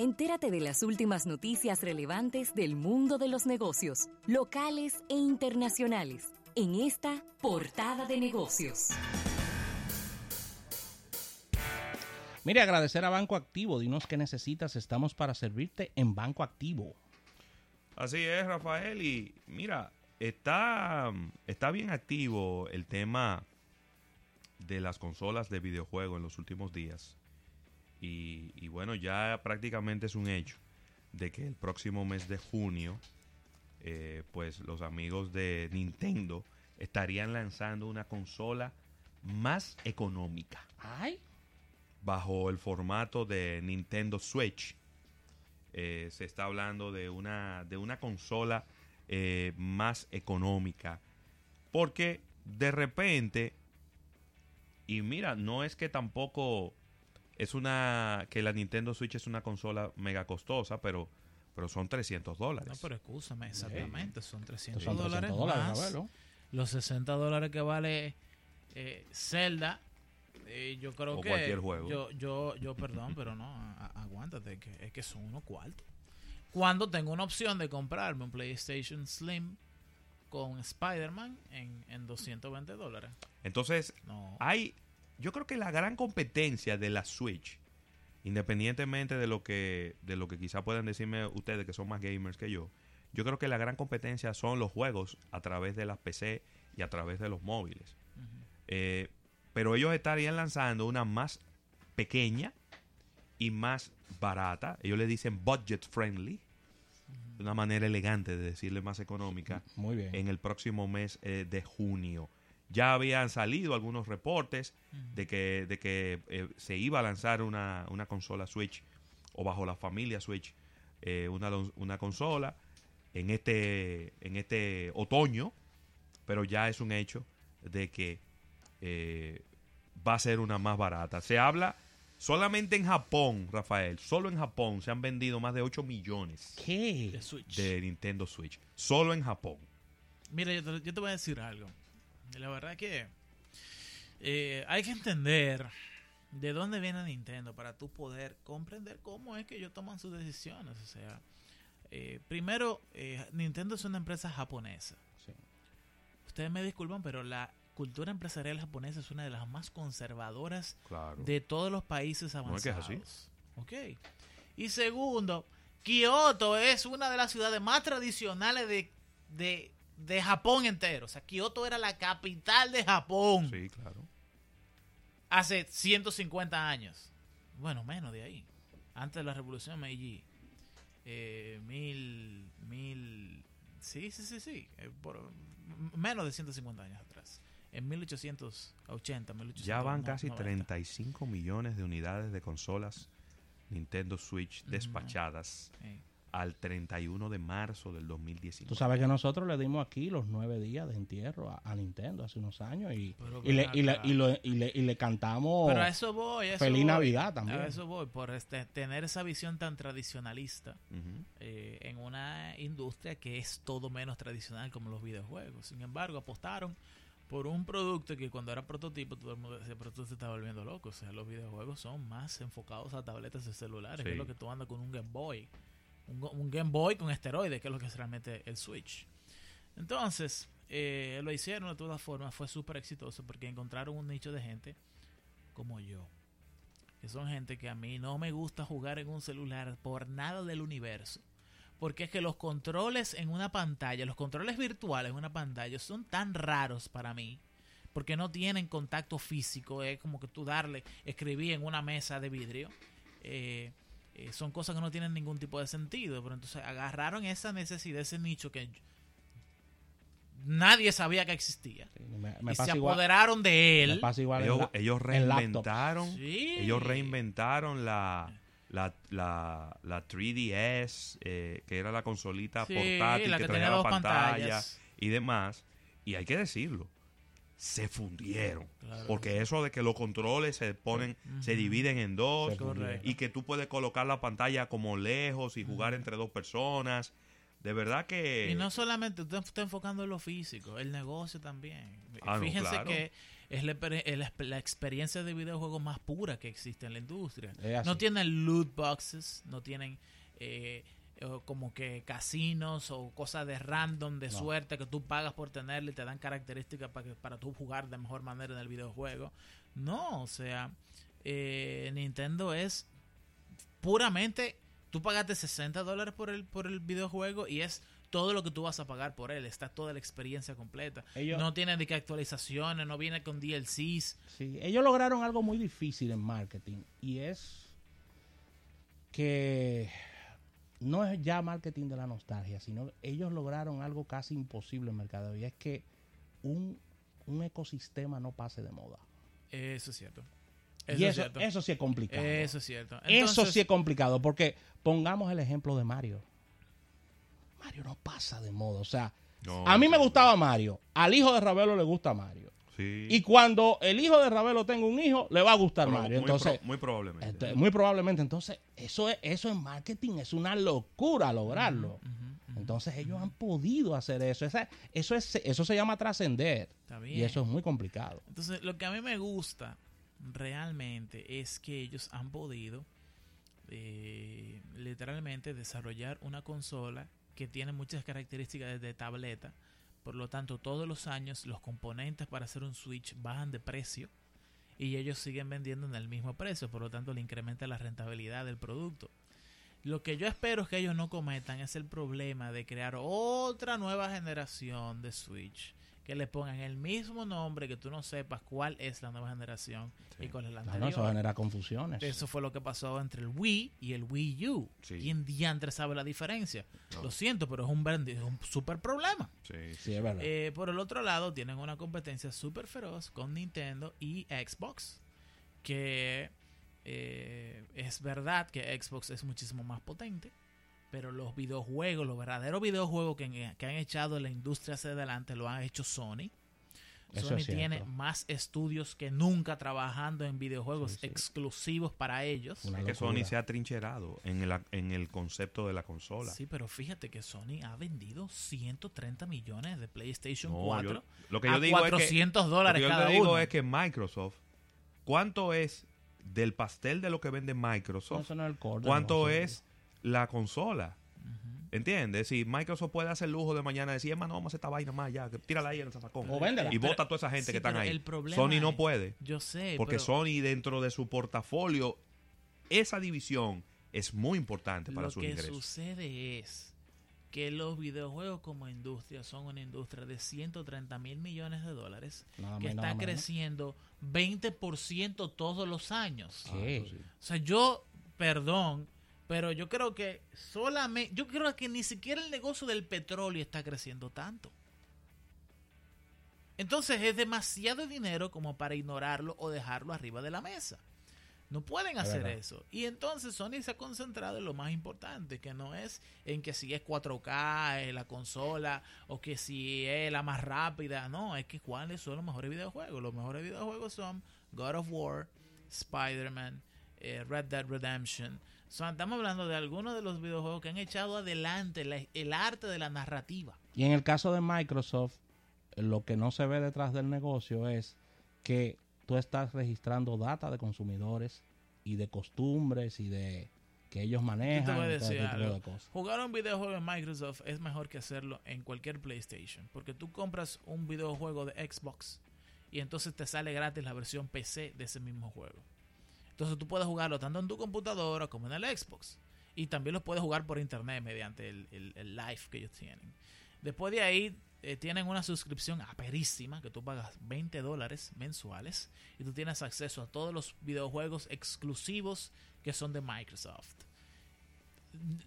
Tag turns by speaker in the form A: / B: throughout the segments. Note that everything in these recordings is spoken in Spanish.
A: Entérate de las últimas noticias relevantes del mundo de los negocios, locales e internacionales, en esta portada de negocios.
B: Mire, agradecer a Banco Activo. Dinos qué necesitas. Estamos para servirte en Banco Activo.
C: Así es, Rafael. Y mira, está, está bien activo el tema de las consolas de videojuegos en los últimos días. Y, bueno, ya prácticamente es un hecho de que el próximo mes de junio, eh, pues los amigos de Nintendo estarían lanzando una consola más económica.
B: Ay.
C: Bajo el formato de Nintendo Switch. Eh, se está hablando de una, de una consola eh, más económica. Porque de repente, y mira, no es que tampoco es una que la Nintendo Switch es una consola mega costosa, pero pero son 300 dólares.
D: No, pero escúchame, exactamente, son 300, dólares, más los 60 dólares que vale eh, Zelda. Eh, yo creo
C: o
D: que
C: cualquier juego.
D: Yo, yo, yo, perdón, pero no, aguántate, que es que son unos cuartos. Cuando tengo una opción de comprarme un PlayStation Slim con Spider-Man en, en 220 dólares.
C: Entonces, hay yo creo que la gran competencia de la Switch, independientemente de lo que, de lo que quizá puedan decirme ustedes que son más gamers que yo, yo creo que la gran competencia son los juegos a través de las PC y a través de los móviles. Eh, pero ellos estarían lanzando una más pequeña y más barata. Ellos le dicen budget friendly. Una manera elegante de decirle más económica.
B: Muy bien.
C: En el próximo mes eh, de junio. Ya habían salido algunos reportes de que, de que eh, se iba a lanzar una, una, consola Switch o bajo la familia Switch eh, una, una, consola en este, en este otoño, pero ya es un hecho de que eh, va a ser una más barata. Se habla solamente en Japón, Rafael, solo en Japón se han vendido más de 8 millones
B: ¿Qué?
C: de, Nintendo Switch. Solo en Japón.
D: Mira, yo yo te voy a decir algo. La verdad que eh, hay que entender de dónde viene Nintendo para tú poder comprender cómo es que ellos toman sus decisiones. O sea, eh, primero, eh, Nintendo es una empresa japonesa. Ustedes me disculpan, pero la cultura empresarial japonesa es una de las más conservadoras de todos los países avanzados. No es Ok. Y segundo, Kioto es una de las ciudades más tradicionales de de Japón entero. O sea, Kioto era la capital de Japón.
C: Sí, claro.
D: Hace 150 años. Bueno, menos de ahí. Antes de la revolución Meiji. Eh, mil, mil... Sí, sí, sí, sí. Eh, por, menos de 150 años atrás. En 1880, 1890.
C: Ya van casi 35 millones de unidades de consolas Nintendo Switch despachadas al 31 de marzo del 2019.
B: Tú sabes que nosotros le dimos aquí los nueve días de entierro a, Nintendo hace unos años y, y, le, y, le, y, le, y, le, cantamos
D: Pero a eso voy,
B: Feliz Navidad también.
D: A eso voy, por este, tener esa visión tan tradicionalista eh, en una industria que es todo menos tradicional como los videojuegos. Sin embargo, apostaron por un producto que cuando era prototipo todo el mundo decía, pero tú se está volviendo loco. O sea, los videojuegos son más enfocados a tabletas y celulares, que es lo que tú andas con un Game Boy un, Game Boy con esteroides, que es lo que es realmente el Switch. Entonces, eh, lo hicieron de todas formas, fue súper exitoso porque encontraron un nicho de gente como yo. Que son gente que a mí no me gusta jugar en un celular por nada del universo. Porque es que los controles en una pantalla, los controles virtuales en una pantalla son tan raros para mí. Porque no tienen contacto físico. Es como que tú darle, escribí en una mesa de vidrio. Eh, eh, son cosas que no tienen ningún tipo de sentido. Pero entonces agarraron esa necesidad, ese nicho que nadie sabía que existía. y se apoderaron de él.
C: ellos, reinventaron, ellos reinventaron la, la, la, la 3DS, eh, que era la consolita portátil que, traía la pantalla y demás. Y hay que decirlo, se fundieron. Porque eso de que los controles se ponen, se dividen en dos y que tú puedes colocar la pantalla como lejos y jugar entre dos personas. De verdad que...
D: Y no solamente usted está enfocando en lo físico, el negocio también. Ah, Fíjense que es la, experiencia de videojuegos más pura que existe en la industria. No tienen loot boxes, no tienen eh, como que casinos o cosas de random, de suerte que tú pagas por tenerle y te dan características para, que, para tú jugar de mejor manera en el videojuego. No, o sea, eh, Nintendo es puramente, tú pagaste 60 dólares por el, por el videojuego y es todo lo que tú vas a pagar por él, está toda la experiencia completa. no tiene de qué actualizaciones, no viene con DLCs.
B: Sí, ellos lograron algo muy difícil en marketing y es que no es ya marketing de la nostalgia, sino ellos lograron algo casi imposible en mercado y es que un, ecosistema no pase de moda.
D: Eso es cierto.
B: Eso y eso, eso sí es complicado.
D: Eso es cierto.
B: eso sí es complicado porque pongamos el ejemplo de Mario. Mario no pasa de moda. O sea, a mí me gustaba Mario. Al hijo de Ravelo le gusta Mario. Y cuando el hijo de Ravelo tenga un hijo, le va a gustar Mario. Entonces,
C: muy, probablemente.
B: muy probablemente. Entonces, eso es, eso en marketing es una locura lograrlo. Entonces, ellos han podido hacer eso. eso, es, eso se llama trascender. Y eso es muy complicado.
D: Entonces, lo que a mí me gusta realmente es que ellos han podido eh, literalmente desarrollar una consola que tiene muchas características de tableta. Por lo tanto, todos los años los componentes para hacer un Switch bajan de precio y ellos siguen vendiendo en el mismo precio. Por lo tanto, le incrementa la rentabilidad del producto. Lo que yo espero que ellos no cometan es el problema de crear otra nueva generación de Switch que le pongan el mismo nombre que tú no sepas cuál es la nueva generación y cuál es la anterior.
B: eso genera confusiones.
D: Eso fue lo que pasó entre el Wii y el Wii U. ¿Quién diantre sabe la diferencia? Lo siento, pero es un, es un super problema.
B: Sí, es verdad.
D: Eh, por el otro lado, tienen una competencia súper feroz con Nintendo y Xbox. Que eh, es verdad que Xbox es muchísimo más potente pero los videojuegos, los verdaderos videojuegos que, han echado la industria hacia adelante lo han hecho Sony. Sony tiene más estudios que nunca trabajando en videojuegos exclusivos para ellos.
C: Es que Sony se ha trincherado en el, en el concepto de la consola.
D: Sí, pero fíjate que Sony ha vendido 130 millones de PlayStation 4
C: lo que yo digo
D: 400 es que, dólares
C: lo que yo digo es que Microsoft, ¿cuánto es del pastel de lo que vende Microsoft? ¿Cuánto es la consola. ¿Entiendes? Si Microsoft puede hacer lujo de mañana decir, no, vamos a hacer esta vaina más ya, tírala ahí en el zafacón. Y vota a toda esa gente que están ahí. Sony no puede.
D: Yo sé.
C: Porque Sony dentro de su portafolio, esa división es muy importante para su ingreso.
D: Lo que sucede es que los videojuegos como industria son una industria de 130 mil millones de dólares que está creciendo 20% todos los años. O sea, yo, perdón, pero yo creo que solamente, yo creo que ni siquiera el negocio del petróleo está creciendo tanto. Entonces es demasiado dinero como para ignorarlo o dejarlo arriba de la mesa. No pueden hacer eso. Y entonces Sony se ha concentrado en lo más importante, que no es en que si es 4K la consola o que si es la más rápida. No, es que cuáles son los mejores videojuegos. Los mejores videojuegos son God of War, Spider-Man, eh, Red Dead Redemption estamos hablando de algunos de los videojuegos que han echado adelante el arte de la narrativa.
B: Y en el caso de Microsoft, lo que no se ve detrás del negocio es que tú estás registrando data de consumidores y de costumbres y de que ellos manejan.
D: Jugar un videojuego en Microsoft es mejor que hacerlo en cualquier PlayStation. Porque tú compras un videojuego de Xbox y entonces te sale gratis la versión PC de ese mismo juego. Entonces tú puedes jugarlo tanto en tu computadora como en el Xbox. Y también lo puedes jugar por internet mediante el, live que ellos tienen. Después de ahí eh, tienen una suscripción aperísima que tú pagas 20 dólares mensuales y tú tienes acceso a todos los videojuegos exclusivos que son de Microsoft.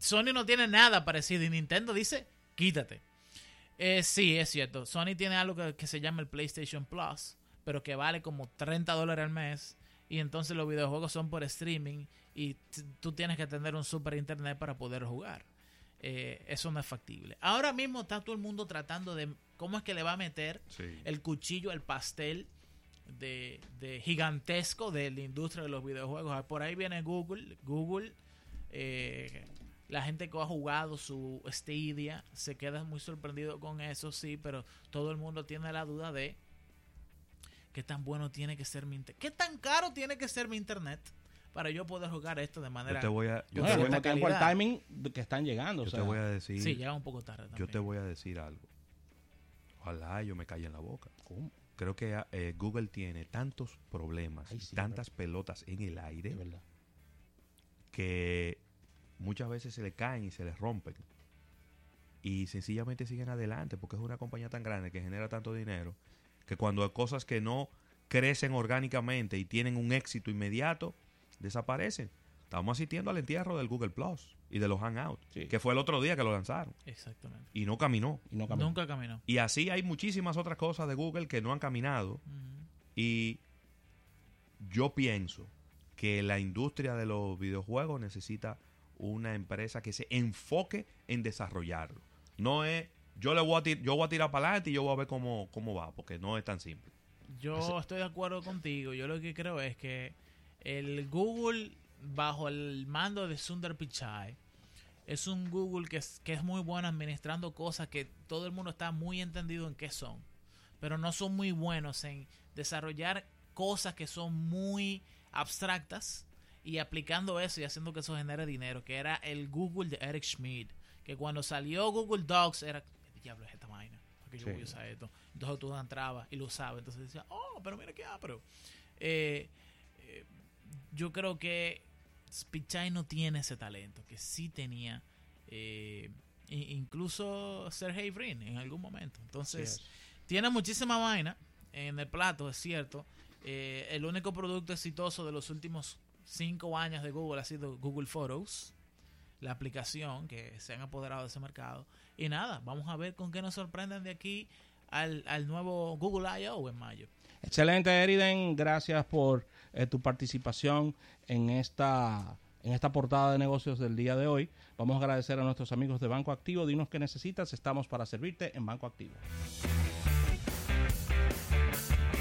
D: Sony no tiene nada parecido y Nintendo dice, quítate. Eh, sí, es cierto. Sony tiene algo que, se llama el PlayStation Plus, pero que vale como 30 dólares al mes y entonces los videojuegos son por streaming y tú tienes que tener un super internet para poder jugar. Eh, eso no es factible. Ahora mismo está todo el mundo tratando de cómo es que le va a meter el cuchillo al pastel de, gigantesco de la industria de los videojuegos. Por ahí viene Google. Google, eh, la gente que ha jugado su Stadia se queda muy sorprendido con eso, sí, pero todo el mundo tiene la duda de ¿Qué tan bueno tiene que ser mi internet? ¿Qué tan caro tiene que ser mi internet? para yo poder jugar esto de manera.
C: Yo te voy a.
B: Yo te voy a el timing que están llegando.
C: Yo te voy a decir.
D: Sí, llega un poco tarde. También.
C: Yo te voy a decir algo. Ojalá yo me calle en la boca. Creo que eh, Google tiene tantos problemas, tantas pelotas en el aire, que muchas veces se le caen y se les rompen. Y sencillamente siguen adelante porque es una compañía tan grande que genera tanto dinero que cuando hay cosas que no crecen orgánicamente y tienen un éxito inmediato, desaparecen. Estamos asistiendo al entierro del Google Plus y de los Hangouts, que fue el otro día que lo lanzaron.
D: Exactamente.
C: Y no caminó.
B: Y no caminó.
D: Nunca caminó.
C: Y así hay muchísimas otras cosas de Google que no han caminado. Y yo pienso que la industria de los videojuegos necesita una empresa que se enfoque en desarrollarlo. No es, yo le voy a, yo voy a tirar para adelante y yo voy a ver cómo, cómo va, porque no es tan simple.
D: Yo estoy de acuerdo contigo. Yo lo que creo es que el Google bajo el mando de Sundar Pichai es un Google que es, que es muy bueno administrando cosas que todo el mundo está muy entendido en qué son, pero no son muy buenos en desarrollar cosas que son muy abstractas y aplicando eso y haciendo que eso genere dinero, que era el Google de Eric Schmidt, que cuando salió Google Docs era, ¿qué diablo es esta vaina? Porque yo voy a usar esto. Entonces tú entrabas y lo usabas, entonces decía, oh, pero mira qué pero Eh, eh, yo creo que Pichai no tiene ese talento, que sí tenía eh, incluso Sergey Brin en algún momento. Entonces, tiene muchísima vaina en el plato, es cierto. Eh, el único producto exitoso de los últimos cinco años de Google ha sido Google Photos, la aplicación que se han apoderado de ese mercado. Y nada, vamos a ver con qué nos sorprenden de aquí al, al nuevo Google I.O. en mayo.
B: Excelente, Eriden. Gracias por eh, tu participación en esta, en esta portada de negocios del día de hoy. Vamos a agradecer a nuestros amigos de Banco Activo. Dinos qué necesitas. Estamos para servirte en Banco Activo.